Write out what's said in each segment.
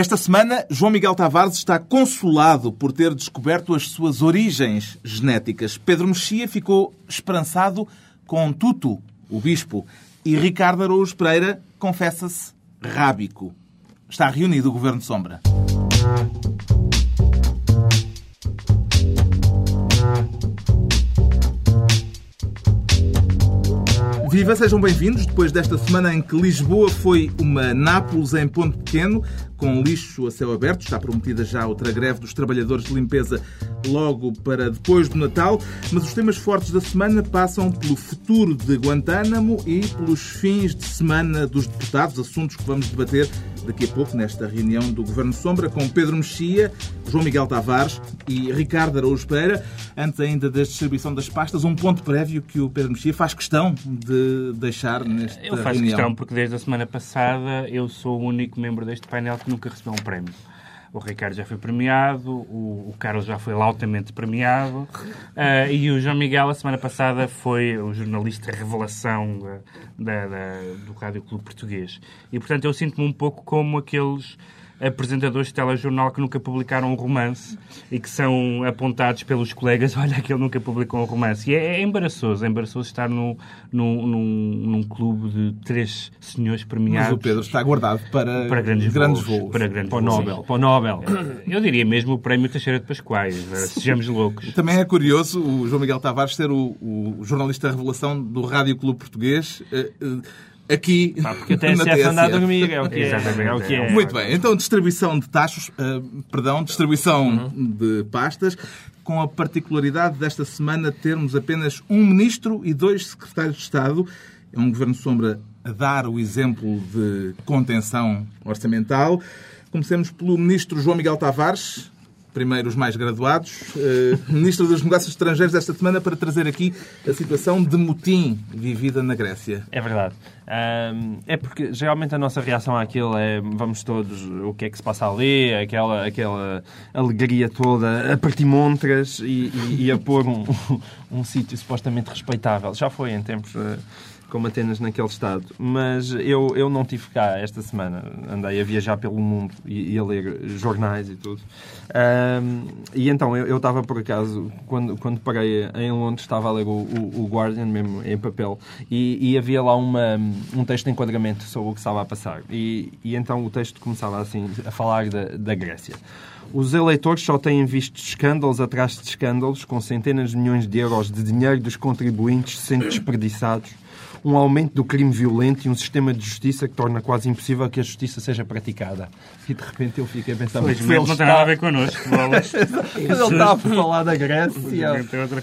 Esta semana, João Miguel Tavares está consolado por ter descoberto as suas origens genéticas. Pedro Mexia ficou esperançado com Tuto, o bispo, e Ricardo Araújo Pereira confessa-se rábico. Está reunido o Governo Sombra. Viva, sejam bem-vindos. Depois desta semana em que Lisboa foi uma Nápoles em ponto pequeno, com lixo a céu aberto, está prometida já outra greve dos trabalhadores de limpeza logo para depois do Natal, mas os temas fortes da semana passam pelo futuro de Guantánamo e pelos fins de semana dos deputados, assuntos que vamos debater daqui a pouco nesta reunião do Governo Sombra com Pedro Mexia, João Miguel Tavares e Ricardo Araújo Pereira. Antes ainda da distribuição das pastas, um ponto prévio que o Pedro Mexia faz questão de deixar nesta eu faço reunião. questão porque desde a semana passada eu sou o único membro deste painel que nunca recebeu um prémio. O Ricardo já foi premiado, o, o Carlos já foi lautamente premiado uh, e o João Miguel, a semana passada, foi o jornalista revelação da, da, do Rádio Clube Português. E, portanto, eu sinto-me um pouco como aqueles apresentadores de telejornal que nunca publicaram um romance e que são apontados pelos colegas, olha, aquele nunca publicou um romance. E é, é embaraçoso, é embaraçoso estar no, no, num, num clube de três senhores premiados. Mas o Pedro está guardado para, para grandes, grandes voos, voos. Para, grandes para o voos. Nobel. Para o Nobel. Eu diria mesmo o prémio Teixeira de Pascoais, sejamos loucos. Também é curioso o João Miguel Tavares ser o, o jornalista revelação do Rádio Clube Português. Aqui, Pá, porque a TSF anda a dormir, é o que é. Exatamente. É o que é. Muito bem, então distribuição de taxos, eh, perdão, distribuição Uhum. de pastas, com a particularidade desta semana termos apenas um ministro e dois secretários de Estado. É um governo sombra a dar o exemplo de contenção orçamental. Comecemos pelo ministro João Miguel Tavares, primeiro os mais graduados, eh, ministro dos Negócios Estrangeiros esta semana para trazer aqui a situação de motim vivida na Grécia. É verdade. Ahm, é porque geralmente a nossa reação àquilo é vamos todos, o que é que se passa ali, aquela, aquela alegria toda a partir montras e, e- e a pôr um, um sítio supostamente respeitável. Já foi em tempos eh, como Atenas naquele estado. Mas eu, eu não tive cá esta semana. Andei a viajar pelo mundo e, e a ler jornais e tudo. Ahm, e então eu estava por acaso, quando, quando parei em Londres, estava a ler o, o, o Guardian mesmo em papel e, e havia lá uma, um texto de enquadramento sobre o que estava a passar. E, e então o texto começava assim a falar da, da Grécia. Os eleitores só têm visto escândalos atrás de escândalos, com centenas de milhões de euros de dinheiro dos contribuintes sendo desperdiçados um aumento do crime violento e um sistema de justiça que torna quase impossível que a justiça seja praticada. E de repente eu fiquei a pensar, mas ele não tem nada a ver connosco. bolas. ele estava a falar da Grécia.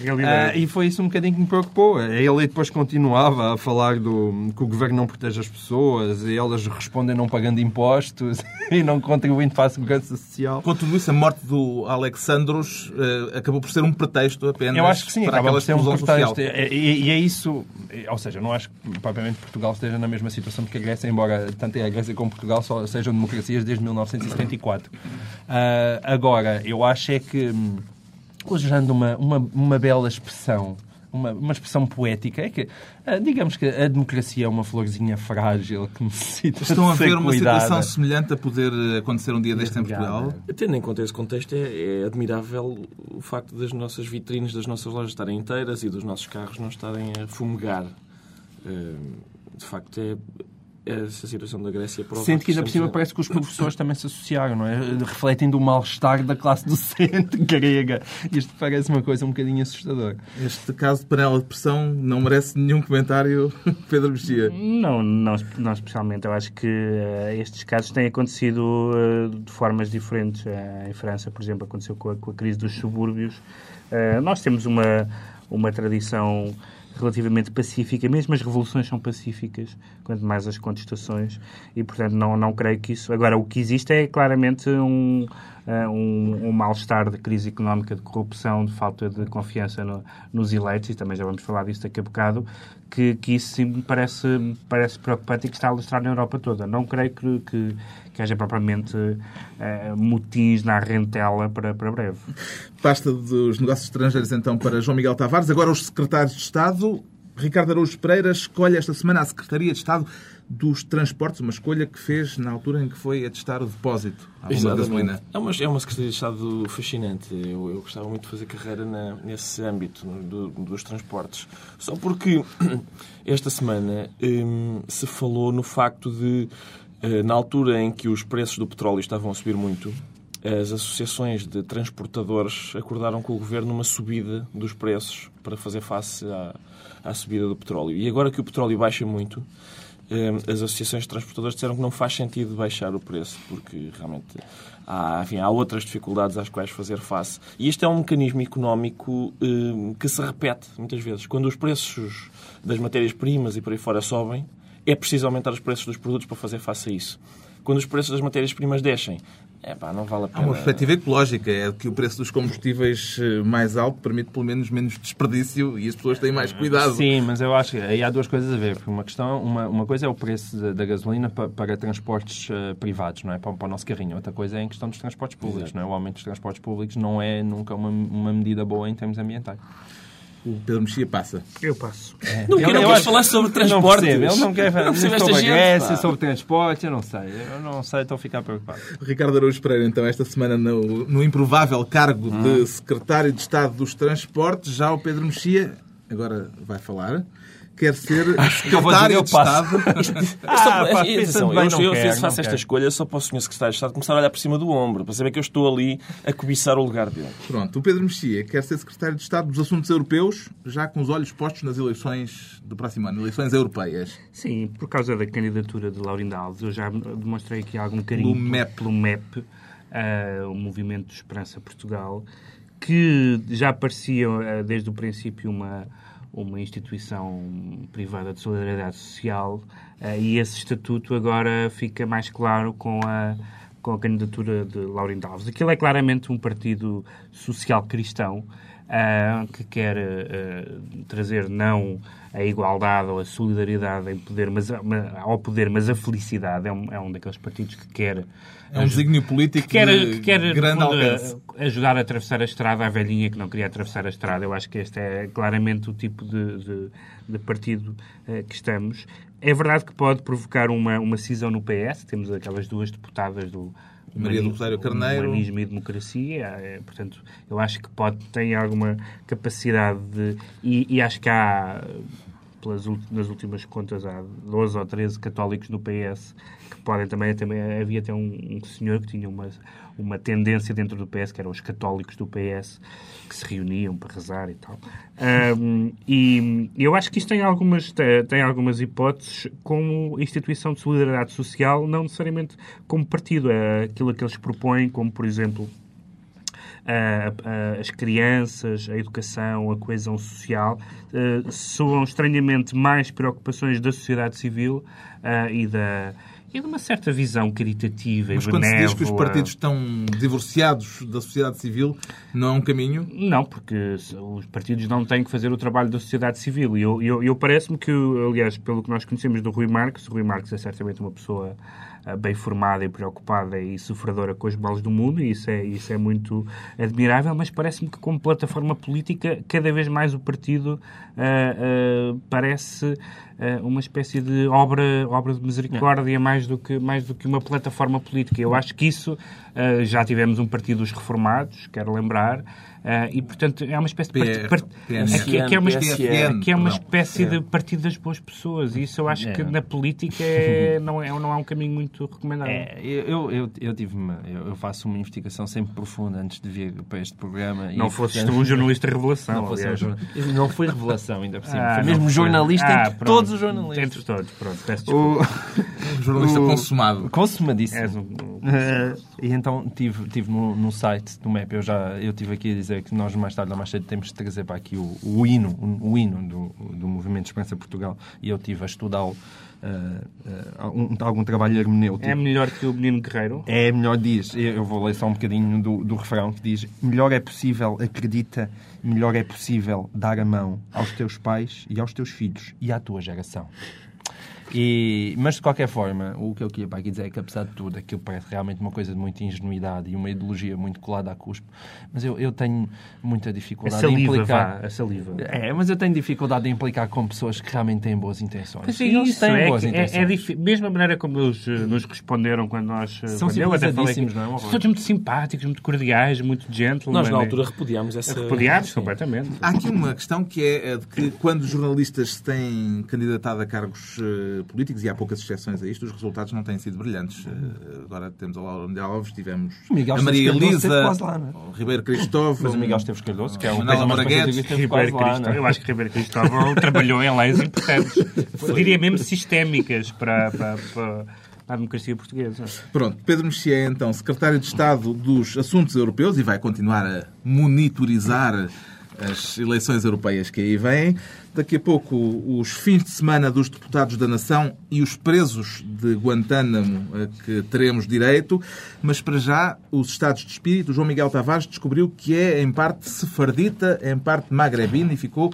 Realidade. e foi isso um bocadinho que me preocupou. Ele depois continuava a falar do, que o governo não protege as pessoas e elas respondem não pagando impostos e não contribuindo para a segurança social. Com tudo isso, a morte do Alexandros eh, acabou por ser um pretexto apenas Eu acho que sim, para acaba aquela por ser um explosão social. pretexto. E- e é isso, ou seja, não acho que propriamente Portugal esteja na mesma situação que a Grécia, embora tanto a Grécia como Portugal só sejam democracias desde 1974. Ah, agora, eu acho é que, hum, usando uma, uma, uma bela expressão, uma, uma expressão poética, é que, ah, digamos que a democracia é uma florzinha frágil que necessita Estão a de ser ver uma cuidada. situação semelhante a poder acontecer um dia deste em Portugal? Tendo em conta esse contexto, é, é admirável o facto das nossas vitrines das nossas lojas estarem inteiras e dos nossos carros não estarem a fumegar. Eh, De facto, é, essa situação da Grécia prova Sente que ainda por cima parece que os professores também se associaram, não é? Refletindo o mal-estar da classe docente grega. Isto parece uma coisa um bocadinho assustadora. Este caso de panela de pressão não merece nenhum comentário, Pedro Mexia. Não, não, não especialmente. Eu acho que eh, estes casos têm acontecido eh, de formas diferentes. Eh, em França, por exemplo, aconteceu com a, com a crise dos subúrbios. Nós temos uma, uma tradição relativamente pacífica, mesmo as revoluções são pacíficas, quanto mais as contestações, e portanto não, não creio que isso. Agora, o que existe é claramente um, eh, um, um mal-estar de crise económica, de corrupção, de falta de confiança no- nos eleitos, e também já vamos falar disso daqui a bocado, que, que isso sim me parece, me parece preocupante e que está a alastrar na Europa toda. Não creio que, que, que haja propriamente eh, motins na rentela para, para breve. Pasta dos negócios estrangeiros, então, para João Miguel Tavares. Agora, os secretários de Estado Ricardo Araújo Pereira escolhe esta semana a Secretaria de Estado dos Transportes, uma escolha que fez na altura em que foi atestar o depósito à bomba de gasolina. É uma, é uma Secretaria de Estado fascinante. Eu, eu gostava muito de fazer carreira na, nesse âmbito do, dos transportes. Só porque esta semana hum, se falou no facto de, eh, na altura em que os preços do petróleo estavam a subir muito, as associações de transportadores acordaram com o governo uma subida dos preços para fazer face à, à subida do petróleo. E agora que o petróleo baixa muito, as associações de transportadores disseram que não faz sentido baixar o preço, porque realmente há, enfim, há outras dificuldades às quais fazer face. E isto é um mecanismo económico eh, que se repete muitas vezes. Quando os preços das matérias-primas e por aí fora sobem, é preciso aumentar os preços dos produtos para fazer face a isso. Quando os preços das matérias-primas descem, é pá, não vale a pena. Há uma perspectiva ecológica, é que o preço dos combustíveis eh, mais alto permite pelo menos menos desperdício e as pessoas têm mais cuidado. Sim, mas eu acho que aí há duas coisas a ver. Porque uma, questão, uma, uma coisa é o preço da, da gasolina para, para transportes uh, privados, não é? Para, para, o nosso carrinho. Outra coisa é em questão dos transportes públicos, não é? O aumento dos transportes públicos não é nunca uma, uma medida boa em termos ambientais. O Pedro Mexia passa. Eu passo. É. Não, quero falar sobre transporte. Ele não quer falar sobre a Grécia, sobre transporte, eu não sei. Eu não sei, estou a ficar preocupado. Ricardo Araújo Pereira, então, esta semana no, no improvável cargo hum. de Secretário de Estado dos Transportes, já o Pedro Mexia agora vai falar quer ser secretário de Estado. ah, eu, eu, eu faço esta escolha só para o senhor secretário de Estado começar a olhar por cima do ombro, para saber que eu estou ali a cobiçar o lugar dele. Pronto, o Pedro Mexia quer ser secretário de Estado dos Assuntos Europeus, já com os olhos postos nas eleições do próximo ano, eleições europeias. Sim, por causa da candidatura de Laurinda Alves, eu já demonstrei aqui algum carinho pelo MEP, pelo MEP uh, o Movimento de Esperança Portugal, que já parecia uh, desde o princípio uma uma instituição privada de solidariedade social uh, e esse estatuto agora fica mais claro com a, com a candidatura de Laurindo Alves. Aquilo é claramente um partido social cristão uh, que quer uh, trazer não a igualdade ou a solidariedade em poder, mas, ao poder, mas a felicidade. É um, é um daqueles partidos que quer. É um desígnio político que quer, que quer grande fundo, alcance. ajudar a atravessar a estrada à velhinha que não queria atravessar a estrada. Eu acho que este é claramente o tipo de, de, de partido uh, que estamos. É verdade que pode provocar uma, uma cisão no PS. Temos aquelas duas deputadas do, Maria do Rosário Carneiro. Humanismo e democracia. É, portanto, eu acho que pode ter alguma capacidade de. E, e acho que há, pelas, nas últimas contas, há 12 ou 13 católicos no PS que podem também. também havia até um, um senhor que tinha uma, uma tendência dentro do PS, que eram os católicos do PS, que se reuniam para rezar e tal. Um, e eu acho que isto tem algumas, tem algumas hipóteses como instituição de solidariedade social, não necessariamente como partido. É aquilo que eles propõem, como, por exemplo, as crianças, a educação, a coesão social, uh, soam estranhamente mais preocupações da sociedade civil uh, e da e de uma certa visão caritativa Mas e quando se diz que os partidos estão divorciados da sociedade civil, não é um caminho? Não, porque os partidos não têm que fazer o trabalho da sociedade civil. E eu, eu, eu parece-me que, aliás, pelo que nós conhecemos do Rui Marques, o Rui Marques é certamente uma pessoa eh, bem formada e preocupada e sofredora com os males do mundo, e isso é, isso é muito admirável, mas parece-me que como plataforma política, cada vez mais o partido uh, uh, parece uma espécie de obra, obra de misericórdia mais do, que, mais do que uma plataforma política. Eu acho que isso, já tivemos um partido dos reformados, quero lembrar, Uh, e, portanto, é uma espécie de partido. Que, é uma, que é uma espécie de partido das boas pessoas. E isso eu acho que na política é, não, é, não é um caminho muito recomendável. É, eu, eu, eu, tive uma, eu faço uma investigação sempre profunda antes de vir para este programa. Não fosses tu um jornalista revelação. Não, um jornalista. não foi revelação, ainda por cima. Ah, foi mesmo jornalista ah, entre todos os jornalistas. Entre todos, pronto. Peço desculpa. O... jornalista o... consumado. Consumadíssimo. Um... Uh, e então tive, tive no, no site do MEP, eu já eu tive aqui a dizer que nós mais tarde ou mais cedo temos de trazer para aqui o, o hino, o, o, hino do, do Movimento Esperança Portugal e eu tive a estudá-lo uh, uh, um, algum trabalho hermenêutico. É melhor que o Menino Guerreiro? É melhor, diz. Eu vou ler só um bocadinho do, do refrão que diz: Melhor é possível, acredita, melhor é possível dar a mão aos teus pais e aos teus filhos e à tua geração. E, mas, de qualquer forma, o que eu queria para aqui dizer é que, apesar de tudo, aquilo parece realmente uma coisa de muita ingenuidade e uma ideologia muito colada à cuspe, mas eu, eu tenho muita A dificuldade em saliva, implicar... vá, a saliva. É, mas eu tenho dificuldade em implicar com pessoas que realmente têm boas intenções. Mas é eles isso, têm é, boas que- é, intenções. é difí- mesmo a maneira como eles eh, nos responderam quando nós... eh, São quando eu até falei civilizadíssimos, que- não é? Todos muito simpáticos, muito cordiais, muito gentlemen. Nós, na altura, repudiámos essa... Repudiados Sim. completamente. Há aqui uma questão que é a de que quando os jornalistas se têm candidatado a cargos eh, políticos, e há poucas exceções a isto, os resultados não têm sido brilhantes. Eh, agora temos a Laura de Alves, tivemos Miguel a Maria Elisa, é? o Ribeiro Cristóvão. Mas o Miguel Esteves Cardoso, que é o parecida, esteve Ribeiro lá, Cristóvão, é? eu acho que Ribeiro Cristóvão trabalhou em leis importantes. Diria mesmo sistémicas para, para, para a democracia portuguesa. Pronto, Pedro Mexia é então secretário de Estado dos Assuntos Europeus e vai continuar a monitorizar as eleições europeias que aí vêm. Daqui a pouco, os fins de semana dos deputados da Nação e os presos de Guantánamo a que teremos direito. Mas, para já, os estados de espírito, João Miguel Tavares descobriu que é, em parte, sefardita, em parte magrebina e ficou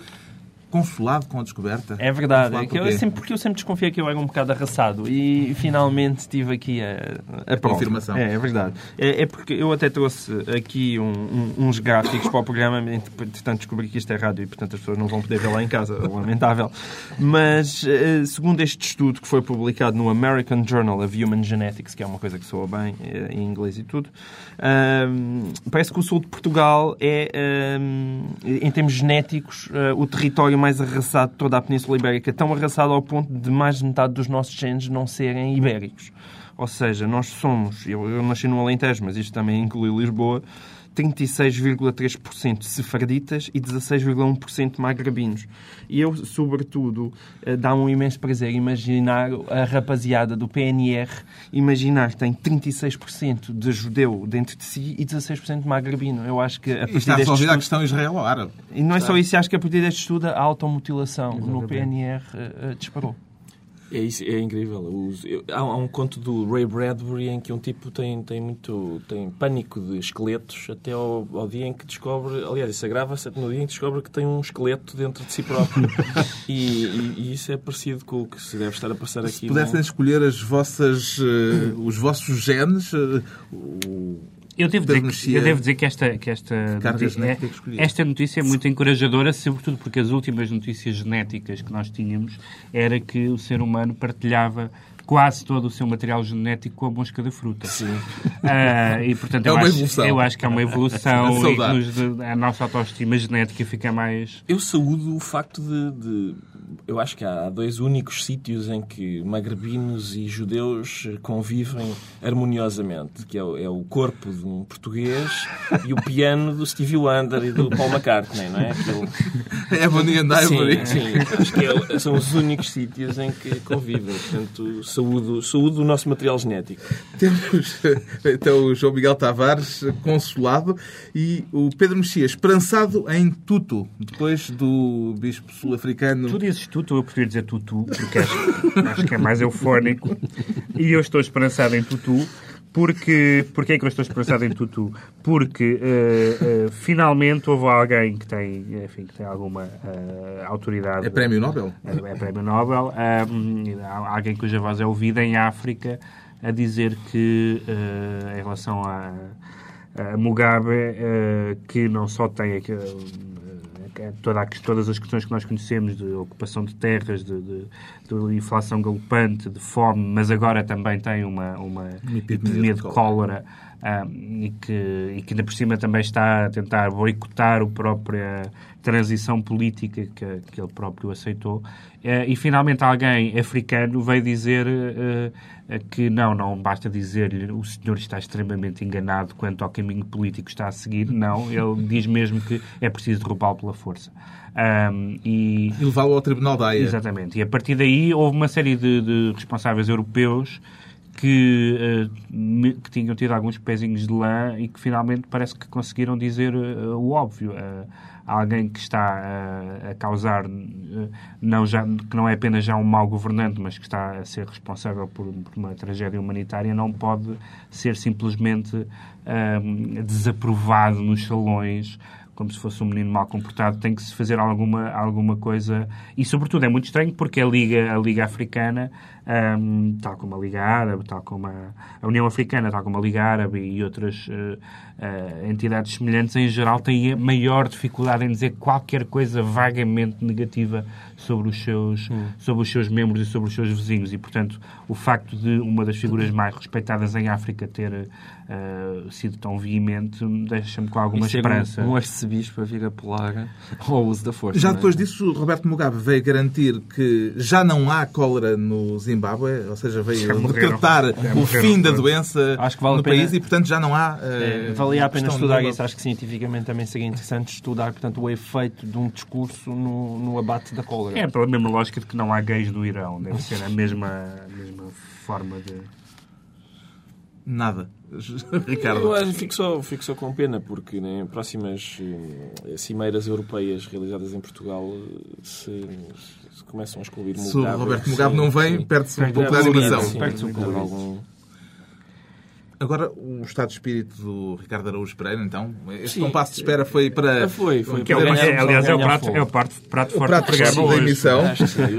consolado com a descoberta. É verdade, é que eu sempre, porque eu sempre desconfiei que eu era um bocado arrasado e finalmente tive aqui a, a prova. confirmação. É, é verdade. É, é porque eu até trouxe aqui um- um- uns gráficos para o programa, entretanto descobri que isto é rádio e portanto as pessoas não vão poder ver lá em casa, lamentável. Mas eh, segundo este estudo que foi publicado no American Journal of Human Genetics, que é uma coisa que soa bem eh, em inglês e tudo, ahm, parece que o sul de Portugal é, ahm, em termos genéticos, eh, o território mais arrasado de toda a Península Ibérica, tão arrasado ao ponto de mais de metade dos nossos genes não serem ibéricos. Ou seja, nós somos, eu, eu nasci no Alentejo, mas isto também inclui Lisboa, 36,3% sefarditas e 16,1% magrebinos. E eu, sobretudo, eh, dá um imenso prazer imaginar a rapaziada do PNR imaginar que tem 36% de judeu dentro de si e 16% de magrebino. Eu acho que a E partir está deste resolvida a estudo- questão israelo-árabe. e não é só isso, acho que a partir deste estudo a automutilação no PNR eh, eh, disparou. É, isso, é incrível. Os- eu- há, um conto do Ray Bradbury em que um tipo tem, tem muito tem pânico de esqueletos até ao, ao dia em que descobre, aliás, isso agrava-se no dia em que descobre que tem um esqueleto dentro de si próprio. e, e- e isso é parecido com o que se deve estar a passar aqui. Se pudessem não? escolher as vossas, eh, os vossos genes, eh, o- Eu devo, dizer que, eu devo dizer que esta, que esta, notícia, escolhi. esta notícia é muito encorajadora, sobretudo porque as últimas notícias genéticas que nós tínhamos era que o ser humano partilhava quase todo o seu material genético com a mosca da fruta. Sim. Ah, e, portanto, É eu, uma acho, evolução. eu acho que é uma evolução e que Saudade. nos- a nossa autoestima genética fica mais... Eu saúdo o facto de, de- Eu acho que há dois únicos sítios em que magrebinos e judeus convivem harmoniosamente, que é o, é o corpo de um português e o piano do Stevie Wonder e do Paul McCartney, não é? Aquele... Ebony and Ivory. Sim, sim. Acho que é- são os únicos sítios em que convivem. Portanto, saúdo, saúdo o nosso material genético. Temos então o João Miguel Tavares consolado e o Pedro Mexia esperançado em tudo, depois do bispo sul-africano. Tu dizes tutu, eu prefiro dizer tutu, porque acho, acho que é mais eufónico. E eu estou esperançado em tutu. Porque, porque é que eu estou esperançado em tutu? Porque eh, eh, finalmente houve alguém que tem, enfim, que tem alguma eh, autoridade. É prémio Nobel? É, é prémio Nobel. há alguém cuja voz é ouvida em África a dizer que, em relação a, a Mugabe, que não só tem aqui, eh, toda a- todas as questões que nós conhecemos de ocupação de terras, de, de- de inflação galopante, de fome, mas agora também tem uma, uma epidemia de cólera ah, e, que, e que ainda por cima também está a tentar boicotar a própria transição política que, que ele próprio aceitou. Eh, e finalmente alguém africano veio dizer eh, eh, que não, não basta dizer-lhe o senhor está extremamente enganado quanto ao caminho político que está a seguir. Não, ele diz mesmo que é preciso derrubá-lo pela força. E, E levá-lo ao Tribunal da Haia. Exatamente. E a partir daí houve uma série de, de responsáveis europeus que, me- que tinham tido alguns pezinhos de lã e que finalmente parece que conseguiram dizer eh, o óbvio. Eh, alguém que está a, causar, não já, que não é apenas já um mau governante, mas que está a ser responsável por, por uma tragédia humanitária, não pode ser simplesmente desaprovado nos salões como se fosse um menino mal comportado, tem que se fazer alguma, alguma coisa. E, sobretudo, é muito estranho porque a Liga, a Liga Africana, um, tal como a Liga Árabe, tal como a, a, União Africana, tal como a Liga Árabe e outras uh, uh, entidades semelhantes, em geral, têm maior dificuldade em dizer qualquer coisa vagamente negativa sobre os seus, hum. sobre os seus membros e sobre os seus vizinhos. E, portanto, o facto de uma das figuras mais respeitadas em África ter uh, sido tão veemente, deixa-me com alguma esperança. Um, um arcebispo a vir apelar ao uso da força. Já é? depois disso, Roberto Mugabe veio garantir que já não há cólera no Zimbábue, ou seja, veio decretar o fim da doença vale no país e, portanto, já não há. Uh, é, valia a pena estudar isso. Acho que cientificamente também seria interessante estudar, portanto, o efeito de um discurso no, no abate da cólera. É, pela mesma lógica de que não há gays no Irão. Deve ser a mesma, a mesma forma de. Nada. Ricardo. Eu fico só, fico só com pena, porque em né, próximas eh, cimeiras europeias realizadas em Portugal se, se começam a excluir Se o Roberto Mugabe não vem, perde-se um pouco da animação. Perde-se um pouco Agora, o estado de espírito do Ricardo Araújo Pereira, então, este Sim. compasso de espera foi para... Foi, foi. Que é, é, aliás, é o prato, é o prato, prato forte prato do programa da emissão.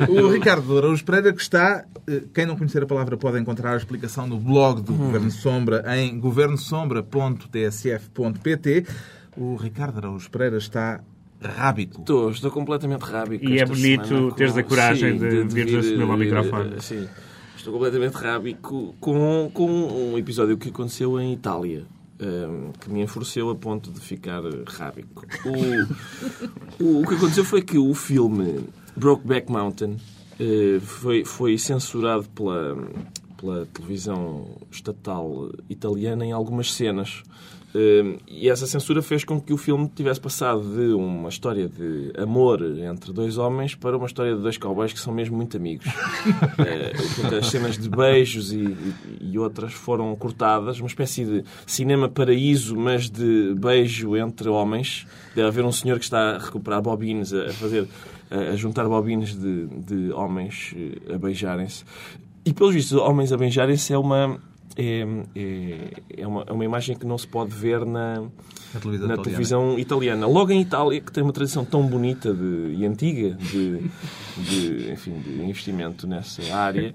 O Ricardo Araújo Pereira, que está... Eh, quem não conhecer a palavra pode encontrar a explicação no blog do hum. Governo Sombra em governosombra.tsf.pt. O Ricardo Araújo Pereira está rábico. Estou, estou completamente rábico. E é bonito teres a coragem sim, de, de, vir assumir ao microfone. Sim. Estou completamente rábico com, com um episódio que aconteceu em Itália. Um, ehm, que me enfureceu a ponto de ficar rábico. O, o, o, que aconteceu foi que o filme Brokeback Mountain uh, foi, foi censurado pela, pela televisão estatal italiana em algumas cenas. Hum, e essa censura fez com que o filme tivesse passado de uma história de amor entre dois homens para uma história de dois cowboys que são mesmo muito amigos. Eh, as cenas de beijos e, e, outras foram cortadas, uma espécie de cinema paraíso, mas de beijo entre homens. Deve haver um senhor que está a recuperar bobines, a fazer a juntar bobines de, de homens eh, a beijarem-se. E, pelos vistos, homens a beijarem-se é uma é, é, é, uma, é uma imagem que não se pode ver na, na, televisão, na italiana. televisão, italiana. Logo em Itália, que tem uma tradição tão bonita de, e antiga de, de, enfim, de investimento nessa área.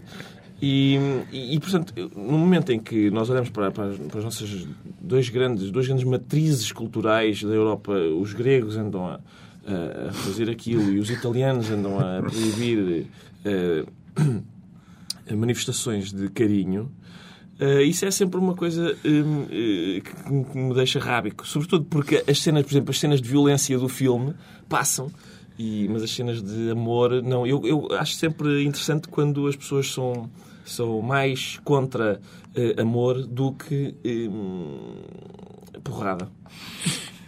E, e, e, portanto, no momento em que nós olhamos para, para, para as nossas dois grandes, duas grandes matrizes culturais da Europa, os gregos andam a, a fazer aquilo e os italianos andam a proibir uh, manifestações de carinho, Uh, isso é sempre uma coisa uh, que me deixa rábico. Sobretudo porque as cenas, por exemplo, as cenas de violência do filme passam, e, mas as cenas de amor, não. Eu, eu acho sempre interessante quando as pessoas são, são mais contra uh, amor do que porrada.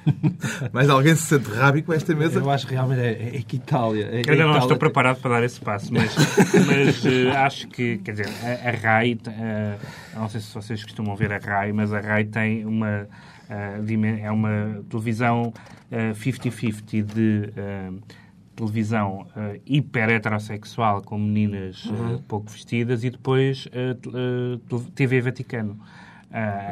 Mas alguém se sente rábico com esta mesa? Eu acho que realmente é, é que Itália. É, eu ainda não estou preparado para dar esse passo, mas, mas uh, acho que, quer dizer, a, a RAI, uh, não sei se vocês costumam ver a RAI, mas a RAI tem uma. Uh, é uma televisão 50-50 de televisão uh, hiper heterossexual com meninas uhum. uh, pouco vestidas e depois uh, TV Vaticano.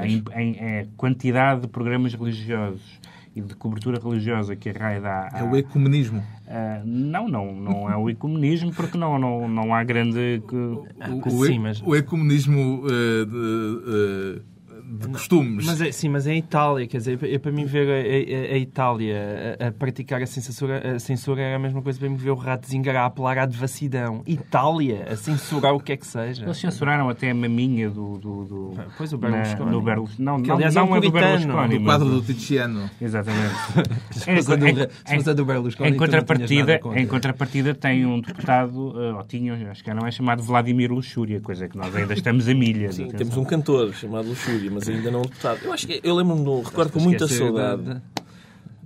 em, em, em, quantidade de programas religiosos e de cobertura religiosa que a RAI dá... É o ecumenismo? Uh, não, não, não é o ecumenismo, porque não, não, não há grande... O, o, sim, mas... o ecumenismo uh, de, uh, de costumes. Mas é, sim, mas é a Itália, quer dizer, é para mim ver a, a, a Itália a, a, praticar a censura, a censura era a mesma coisa para mim ver o Ratzinger a apelar à devassidão. Itália, a censurar o que é que seja. Eles censuraram até a maminha do... do, do pois, o Berlusconi. Na, no Berlusconi. Não, não, aliás, não, é, um é do Berlusconi. Do quadro do Tiziano. Exatamente. em, do Berlusconi, em, contrapartida, em contrapartida tem um deputado, uh, ou tinha, acho que não é chamado Vladimir Luxúria, coisa que nós ainda estamos a milha. Sim, temos um cantor chamado Luxúria, mas ainda não deputado. Eu acho que eu lembro-me, recordo com muita saudade. De,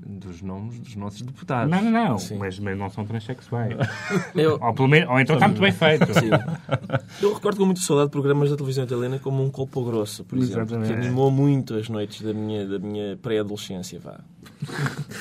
dos nomes dos nossos deputados. Não, não, não. Mas, mas não são transexuais. Eu... Ou, pelo menos, ou então está muito bem feito. Sim. Eu recordo com muita saudade de programas da televisão italiana como um Colpo Grosso, por exemplo, Exatamente. que animou muito as noites da minha, da minha pré-adolescência. Vá.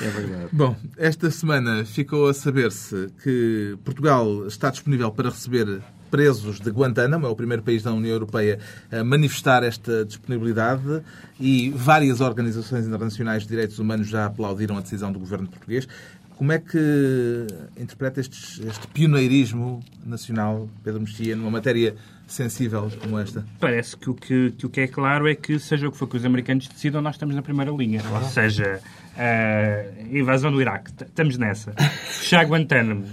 É verdade. Bom, esta semana ficou a saber-se que Portugal está disponível para receber presos de Guantánamo, é o primeiro país da União Europeia a manifestar esta disponibilidade e várias organizações internacionais de direitos humanos já aplaudiram a decisão do governo português. Como é que interpreta estes, este pioneirismo nacional, Pedro Mexia, numa matéria sensível como esta? Parece que o que, que o que é claro é que, seja o que for que os americanos decidam, nós estamos na primeira linha. Ou seja, a invasão do Iraque, estamos nessa. Fechar Guantánamo,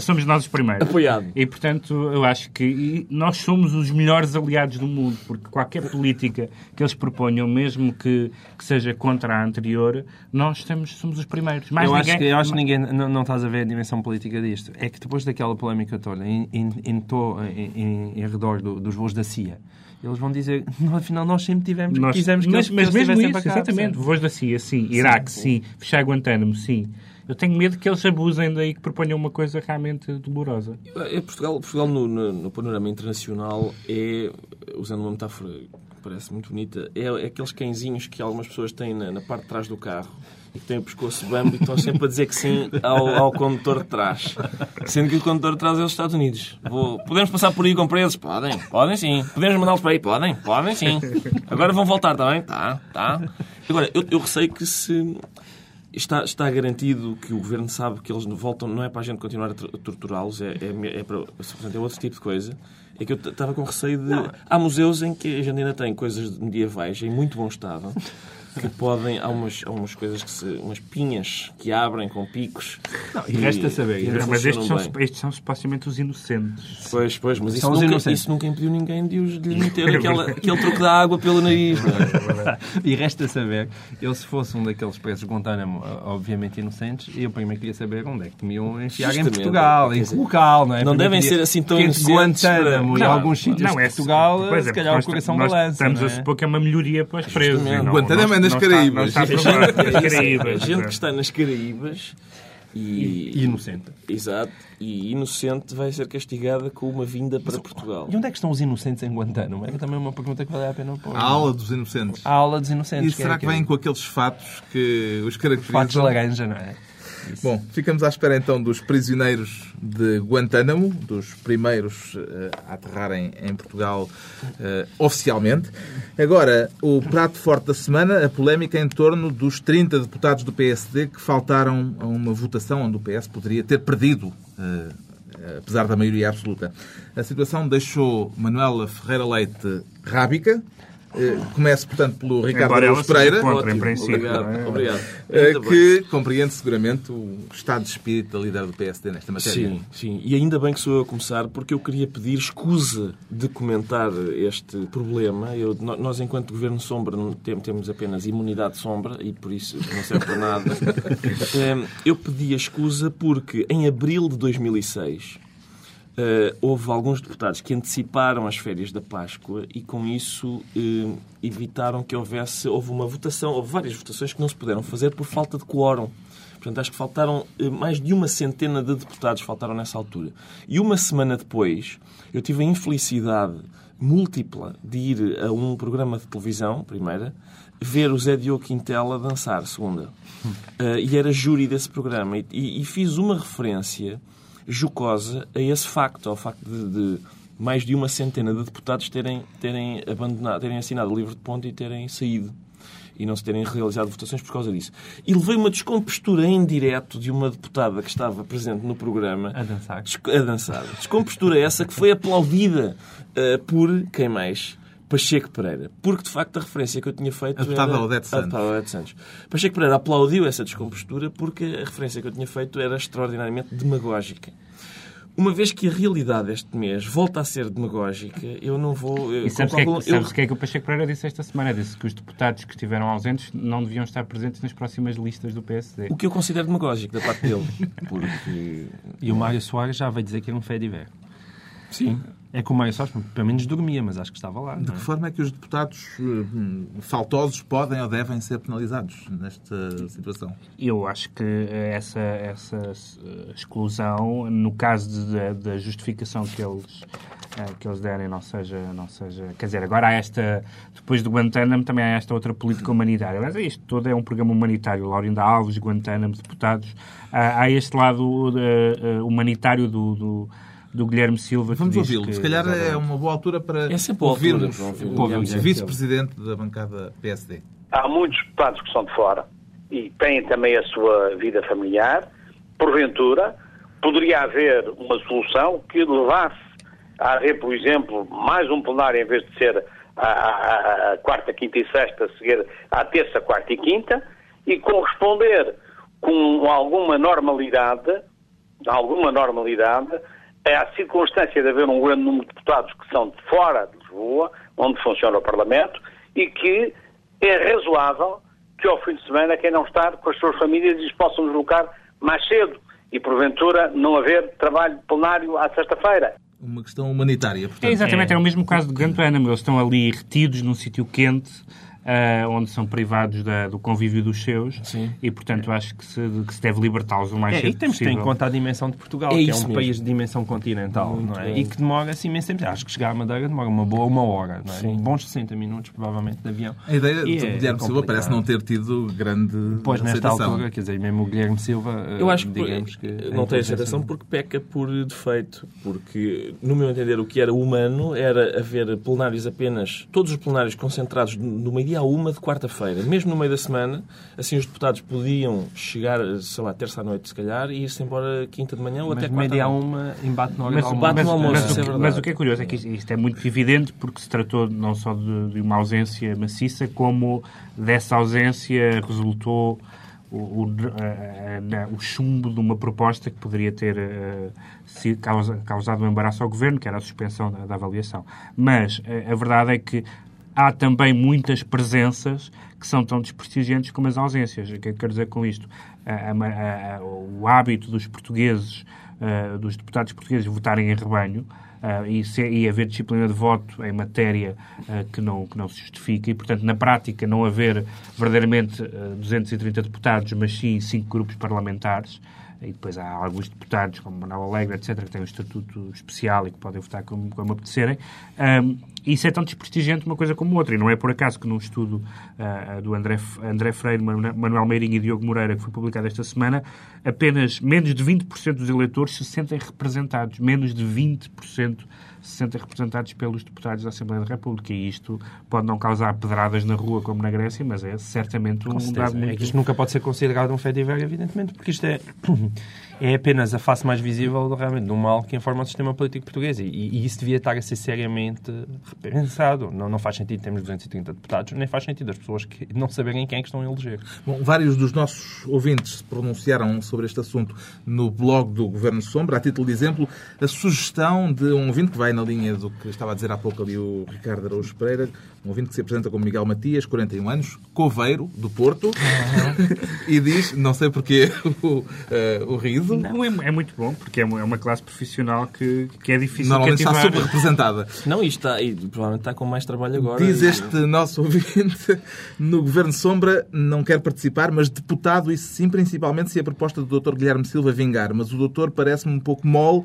somos nós os primeiros. Apoiado. E, portanto, eu acho que nós somos os melhores aliados do mundo, porque qualquer política que eles proponham, mesmo que, que seja contra a anterior, nós estamos, somos os primeiros. Mais eu, ninguém... acho que, eu acho que ninguém não, não estás a ver a dimensão política disto. É que depois daquela polémica toda em, em, em, em, em redor do, dos voos da CIA, eles vão dizer, afinal, nós sempre tivemos, nós, quisemos que mas, eles, mas que eles mesmo isso, cá, exatamente, voos da CIA, sim, Iraque, sim, sim. fechar Guantánamo, sim. Eu tenho medo que eles abusem daí que proponham uma coisa realmente dolorosa. É, Portugal, Portugal no, no, no, panorama internacional é, usando uma metáfora que parece muito bonita, é, é aqueles cãezinhos que algumas pessoas têm na, na, parte de trás do carro e que têm o pescoço bambo e estão sempre a dizer que sim ao, ao condutor de trás. Sendo que o condutor de trás é os Estados Unidos. Vou, podemos passar por aí com presos? Podem, podem sim. Podemos mandá-los para aí? Podem, podem sim. Agora vão voltar também? Tá, tá. Agora, eu, eu receio que se Está, está garantido que o governo sabe que eles voltam, não é para a gente continuar a torturá-los, é, é, é, para, é outro tipo de coisa. É que eu estava com receio de. Não. Há museus em que a gente ainda tem coisas medievais em muito bom estado que podem. Há umas, há umas coisas que se. umas pinhas que abrem com picos. Não, e resta saber. E mas estes são, estes são supostamente os inocentes. Pois, pois, mas isso nunca, isso nunca, impediu ninguém de, os, de lhe meter aquela, aquele truque da água pelo nariz. É? e resta saber, eu se fosse um daqueles presos de Guantánamo, obviamente inocentes, eu primeiro queria saber onde é que me iam enfiar em Portugal, em que local, não é? Não devem ser assim tão inocentes. Guantánamo e alguns sítios de Portugal, se calhar o coração balança. Estamos a supor que é uma melhoria para os presos. Guantánamo é nas Caraíbas. Está, está Caraíbas. A gente que está nas Caraíbas e, e, inocente. Exato. E inocente vai ser castigada com uma vinda para Portugal. E onde é que estão os inocentes em Guantánamo? É também uma pergunta que vale a pena pôr. A aula dos inocentes. A aula dos inocentes. E será que, é que vêm com aqueles fatos que os caracterizam? Fatos de laranja, não é? Bom, ficamos à espera então dos prisioneiros de Guantánamo, dos primeiros uh, a aterrarem em Portugal uh, oficialmente. Agora, o prato forte da semana, a polémica em torno dos 30 deputados do PSD que faltaram a uma votação onde o PS poderia ter perdido. Uh, apesar da maioria absoluta. A situação deixou Manuela Ferreira Leite rábica, eh, começo, portanto, pelo Ricardo Araújo Pereira, contra, em princípio, obrigado, é? obrigado. Eh, que compreende seguramente o estado de espírito da líder do PSD nesta matéria. Sim, sim. E ainda bem que sou eu a começar, porque eu queria pedir escusa de comentar este problema. Eu, nós, enquanto Governo Sombra, temos apenas imunidade sombra e por isso não serve para nada. Eh, eu pedi a escusa porque em abril de 2006 Uh, houve alguns deputados que anteciparam as férias da Páscoa e, com isso, uh, evitaram que houvesse. Houve uma votação, houve várias votações que não se puderam fazer por falta de quórum. Portanto, acho que faltaram uh, mais de uma centena de deputados faltaram nessa altura. E uma semana depois, eu tive a infelicidade múltipla de ir a um programa de televisão, primeira, ver o Zé Diogo Quintela dançar, segunda. e era júri desse programa. E, e, e fiz uma referência jocosa a esse facto, ao facto de, de mais de uma centena de deputados terem, terem abandonado, terem assinado o livro de ponto e terem saído e não se terem realizado votações por causa disso. E levei uma descompostura em direto de uma deputada que estava presente no programa a dançar. A dançar. Descompostura essa que foi aplaudida uh, por quem mais? Pacheco Pereira. Porque, de facto, a referência que eu tinha feito. A deputada era... Odete Santos. A Odete Santos. Pacheco Pereira aplaudiu essa descompostura porque a referência que eu tinha feito era extraordinariamente demagógica. Uma vez que a realidade este mês volta a ser demagógica, eu não vou. E sabes o que, é que, sabes que é que o Pacheco Pereira disse esta semana? Disse que os deputados que estiveram ausentes não deviam estar presentes nas próximas listas do PSD. O que eu considero demagógico da parte dele. Porque... E o Mário Soares já vai dizer que é um fé de ver. Sim. É como Mário Soares, pelo menos dormia, mas acho que estava lá. De que é? forma é que os deputados hum, faltosos podem ou devem ser penalizados nesta situação? Eu acho que eh, essa, essa eh, exclusão, no caso de- da, justificação que eles, eh, que eles derem, não seja, não seja. Quer dizer, agora há esta. Depois do Guantánamo também há esta outra política humanitária. Mas isto todo é um programa humanitário. Laurinda Alves, Guantánamo, deputados. Há, há este lado eh, eh, humanitário do, do, do Guilherme Silva. que Vamos ouvi-lo. Se calhar é exatamente. uma boa altura para É ouvirmos para ouvir o vice-presidente da bancada PSD. há muitos deputados que são de fora e têm também a sua vida familiar. Porventura, poderia haver uma solução que levasse a haver, por exemplo, mais um plenário em vez de ser a, a- a quarta, quinta e sexta, a seguir à terça, quarta e quinta, e corresponder com alguma normalidade, alguma normalidade, à circunstância de haver um grande número de deputados que são de fora de Lisboa, onde funciona o Parlamento, e que é razoável que ao fim de semana quem não está com as suas famílias lhes possam deslocar mais cedo e porventura não haver trabalho plenário à sexta-feira. Uma questão humanitária, portanto. É exatamente, é. o mesmo caso de Guantánamo. Eles estão ali retidos num sítio quente, ah, onde são privados da- do convívio dos seus, Sim. e portanto acho que se, que se deve libertá-los o mais É, cedo e temos de ter em conta a dimensão de Portugal, É que é isso um mesmo. país de dimensão continental, Muito não é? bem. E que demora-se imenso tempo. Acho que chegar à Madeira demora uma boa uma hora, não é? Sim. Bons 60 minutos, provavelmente, de avião. A ideia E de é Guilherme Silva parece não ter tido grande Pois, nesta aceitação. altura, quer dizer, mesmo o Guilherme Silva, eh, Eu acho que, digamos que... não a tem aceitação porque peca por defeito. Porque, no meu entender, o que era humano era haver plenários apenas, todos os plenários concentrados no à uma de quarta-feira. Mesmo no meio da semana, assim os deputados podiam chegar, sei lá, terça à noite, se calhar, e ir-se embora quinta de manhã ou Mas até quarta meia à uma, embate hora Mas, almoço. mas- no almoço, mas é mas o que é curioso é que isto, é muito evidente porque se tratou não só de, de uma ausência maciça, como dessa ausência resultou o, o, o chumbo de uma proposta que poderia ter eh, sido causa- causado um embaraço ao governo, que era a suspensão da, da avaliação. Mas eh, a verdade é que há também muitas presenças que são tão desprestigiantes como as ausências. O que é que quero dizer com isto? A- a- a- o hábito dos portugueses, eh, dos deputados portugueses votarem em rebanho, eh, e, se- e haver disciplina de voto em matéria eh, que, não, que não se justifica e, portanto, na prática não haver verdadeiramente eh, 230 deputados, mas sim cinco grupos parlamentares, e depois há alguns deputados, como Manuel Alegre, etc., que têm um estatuto especial e que podem votar como, como apetecerem. Ahm, isso é tão desprestigiante uma coisa como outra. E não é por acaso que num estudo ah, do André, André Freire, Manu- Manuel Meirinho e Diogo Moreira, que foi publicado esta semana, apenas menos de 20% dos eleitores se sentem representados. Menos de 20% se sentem representados pelos deputados da Assembleia da República. E isto pode não causar pedradas na rua como na Grécia, mas é certamente um dado muito... É que isto nunca pode ser considerado um fediver, evidentemente, porque isto é, é apenas a face mais visível realmente do mal que informa o sistema político português. E, e isso devia estar a ser seriamente repensado. Não, não faz sentido termos 230 deputados, nem faz sentido as pessoas que não saberem quem é que estão a eleger. Bom, vários dos nossos ouvintes se pronunciaram sobre este assunto no blog do Governo Sombra. A título de exemplo, a sugestão de um ouvinte que vai na linha do que estava a dizer há pouco ali o Ricardo Araújo Pereira, um ouvinte que se apresenta como Miguel Matias, 41 anos, coveiro, do Porto, e diz, não sei porquê, o, eh, o riso, Não, é, é muito bom, porque é uma, é uma classe profissional que, que é difícil normalmente está cativar. subrepresentada. Não, e, está, e provavelmente está com mais trabalho agora. Diz E- este nosso ouvinte, no Governo Sombra não quer participar, mas deputado, isso sim, principalmente se a proposta do Dr. Guilherme Silva vingar. Mas o doutor parece-me um pouco mole,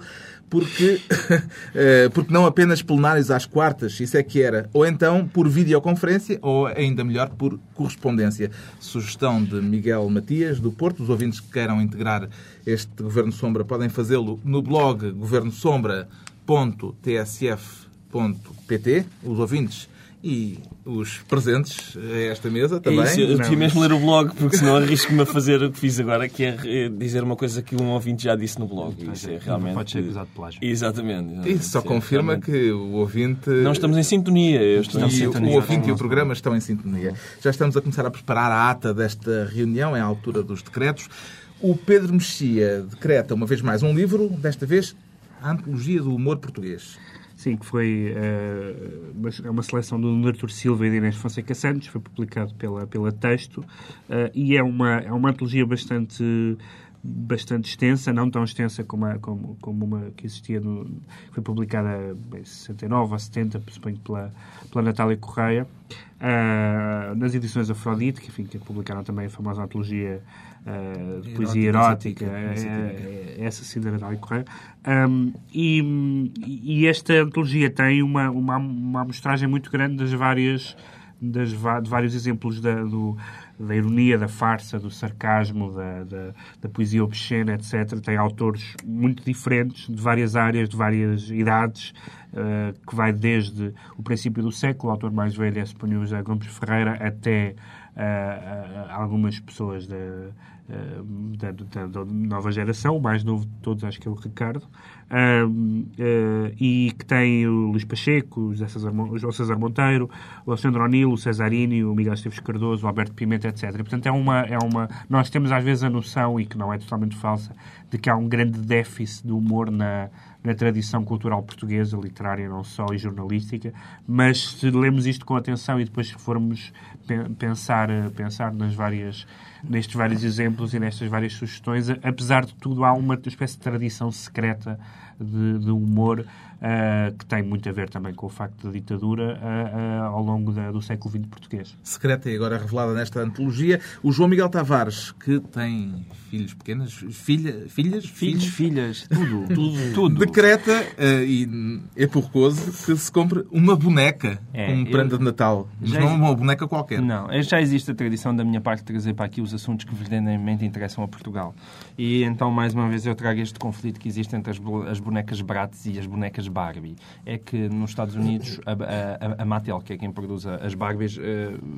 porque, eh, porque não apenas plenários às quartas, isso é que era. Ou então por videoconferência, ou ainda melhor, por correspondência. Sugestão de Miguel Matias, do Porto. Os ouvintes que queiram integrar este Governo Sombra podem fazê-lo no blog governosombra.tsf.pt. Os ouvintes e os presentes a esta mesa É também. isso, eu devia mesmo ler o blog, porque senão arrisco-me a fazer o que fiz agora, que é eh, dizer uma coisa que um ouvinte já disse no blog. Isso é realmente... Pode ser acusado de plágio. Exatamente. exatamente. Isso só é confirma realmente- que o ouvinte. Não estamos em sintonia. Eu estou em E sintonia. o ouvinte e o programa estão em sintonia. Já estamos a começar a preparar a ata desta reunião, é a altura dos decretos. O Pedro Mexia decreta uma vez mais um livro, desta vez a Antologia do Humor Português. Sim, que foi eh, uma- seleção do Artur Silva e de Inês Fonseca Santos, foi publicado pela, pela Texto, eh, e é uma, é uma antologia bastante, bastante extensa, não tão extensa como, a, como, como uma que existia, no, foi publicada em 69 ou 70, suponho, pela, pela Natália Correia, uh, nas edições Afrodite, que, enfim, que publicaram também a famosa antologia uh, de poesia erótica, erótica é, é, essa sim da Natália Correia. Um, e, e, esta antologia tem uma, uma, uma amostragem muito grande das várias das, de vários exemplos da, do, da ironia, da farsa, do sarcasmo, da, da, da, poesia obscena, etc. Tem autores muito diferentes, de várias áreas, de várias idades, uh, que vai desde o princípio do século, o autor mais velho é, suponho, José Gomes Ferreira, até uh, algumas pessoas da, da, da, da, nova geração, o mais novo de todos acho que é o Ricardo, e que tem o Luís Pacheco, o João César Monteiro, o Alexandre O'Neill, o Cesarini, o Miguel Esteves Cardoso, o Alberto Pimenta, etc. Portanto, é uma, é uma... Nós temos às vezes a noção, e que não é totalmente falsa, de que há um grande déficit de humor na, na tradição cultural portuguesa, literária não só e jornalística, mas se lemos isto com atenção e depois formos pensar, pensar nas várias, nestes vários exemplos e nestas várias sugestões, apesar de tudo, há uma espécie de tradição secreta de, de humor uh, que tem muito a ver também com o facto da ditadura uh, ao longo da, do século XX português. Secreta e agora revelada nesta antologia, o João Miguel Tavares, que tem filhos pequenas, filha, filhas? Filhos, filhas, tudo. tudo. tudo. Decreta, e é porcoso, que se compre uma boneca é, como prenda de Natal. Mas não uma boneca qualquer. Não, já existe a tradição da minha parte de trazer para aqui os assuntos que verdadeiramente interessam a Portugal. E então, mais uma vez, eu trago este conflito que existe entre as, as bonecas Bratz e as bonecas Barbie. É que nos Estados Unidos a, a, a Mattel, que é quem produz as Barbies, uh,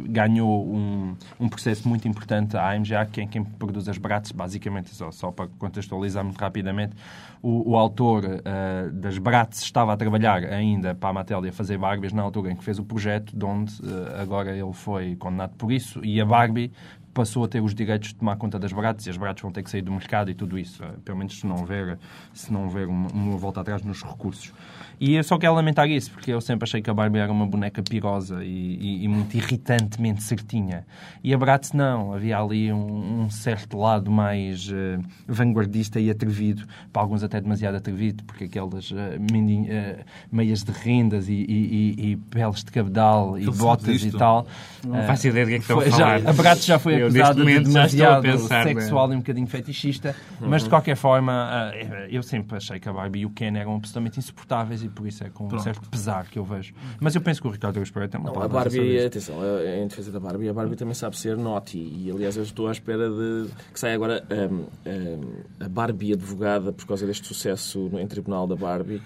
ganhou um, um processo muito importante. A AMGA, que é quem produz as Bratz, basicamente, só, só para contextualizar muito rapidamente, o, o autor uh, das Bratz estava a trabalhar ainda para a Mattel e a fazer Barbies na altura em que fez o projeto, de onde uh, agora ele foi condenado por isso, e a Barbie passou a ter os direitos de tomar conta das baratas e as baratas vão ter que sair do mercado e tudo isso. Pelo menos se não houver, se não houver uma, uma volta atrás nos recursos. E eu só quero lamentar isso, porque eu sempre achei que a Barbie era uma boneca pirosa e, e, e muito irritantemente certinha. E a Bratz não. Havia ali um, um certo lado mais uh, vanguardista e atrevido, para alguns até demasiado atrevido, porque aquelas uh, mini, uh, meias de rendas e, e, peles de cabedal e botas e tal. Não faço ideia do que é que estão a falar. Já, a Bratz já foi acusada de demasiado pensar, sexual né? e um bocadinho fetichista, uhum. mas de qualquer forma, eu sempre achei que a Barbie e o Ken eram absolutamente insuportáveis e por isso é com Pronto. um certo pesar que eu vejo. Mas eu penso que o Ricardo Pereira tem uma não, A Barbie, atenção, em defesa da Barbie, a Barbie também sabe ser naughty. E aliás, eu estou à espera de que saia agora um, um, a Barbie advogada por causa deste sucesso em tribunal da Barbie.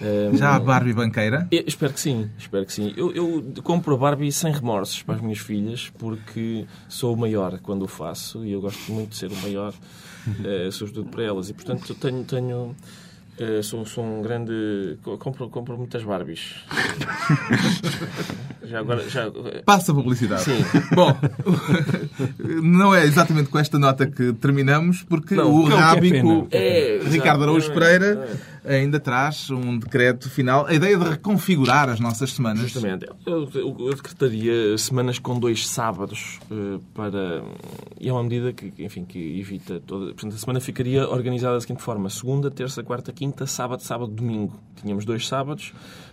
Um, Já a Barbie banqueira? Eu, espero que sim, espero que sim. Eu, eu, compro a Barbie sem remorsos para as minhas filhas, porque sou o maior quando o faço e eu gosto muito de ser o maior, uh, sobretudo para elas. E portanto tenho, tenho Uh, sou, sou um grande. Compro, compro muitas Barbies. já agora. Já... Passa a publicidade. Sim. Bom, não é exatamente com esta nota que terminamos, porque não, o é rábico é, Ricardo Araújo Pereira ainda traz um decreto final. A ideia de reconfigurar as nossas semanas. Justamente. Eu, eu, eu decretaria semanas com dois sábados uh, para. E é uma medida que, enfim, que evita toda. Portanto, a semana ficaria organizada da seguinte forma: segunda, terça, quarta, quinta, sábado, sábado, domingo. Tínhamos dois sábados.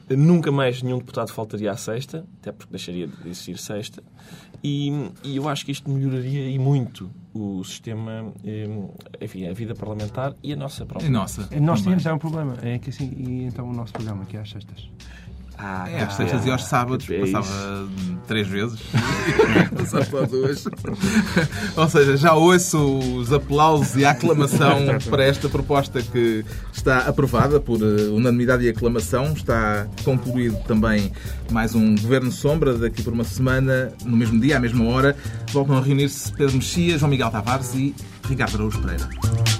Nunca mais nenhum deputado faltaria à sexta, até porque deixaria de existir sexta. E, e, eu acho que isto melhoraria e muito o sistema, eh, enfim, a vida parlamentar e a nossa própria. E nossa. Nós tínhamos já um problema. É que assim, e então o nosso programa, que é às sextas. Ah, é, às sextas e aos sábados é passava isso. três vezes. passava só duas. Ou seja, já ouço os aplausos e a aclamação para esta proposta que está aprovada por eh, unanimidade e aclamação. Está concluído também mais um Governo Sombra daqui por uma semana, no mesmo dia, à mesma hora. Voltam a reunir-se Pedro Mexia, João Miguel Tavares e Ricardo Araújo Pereira.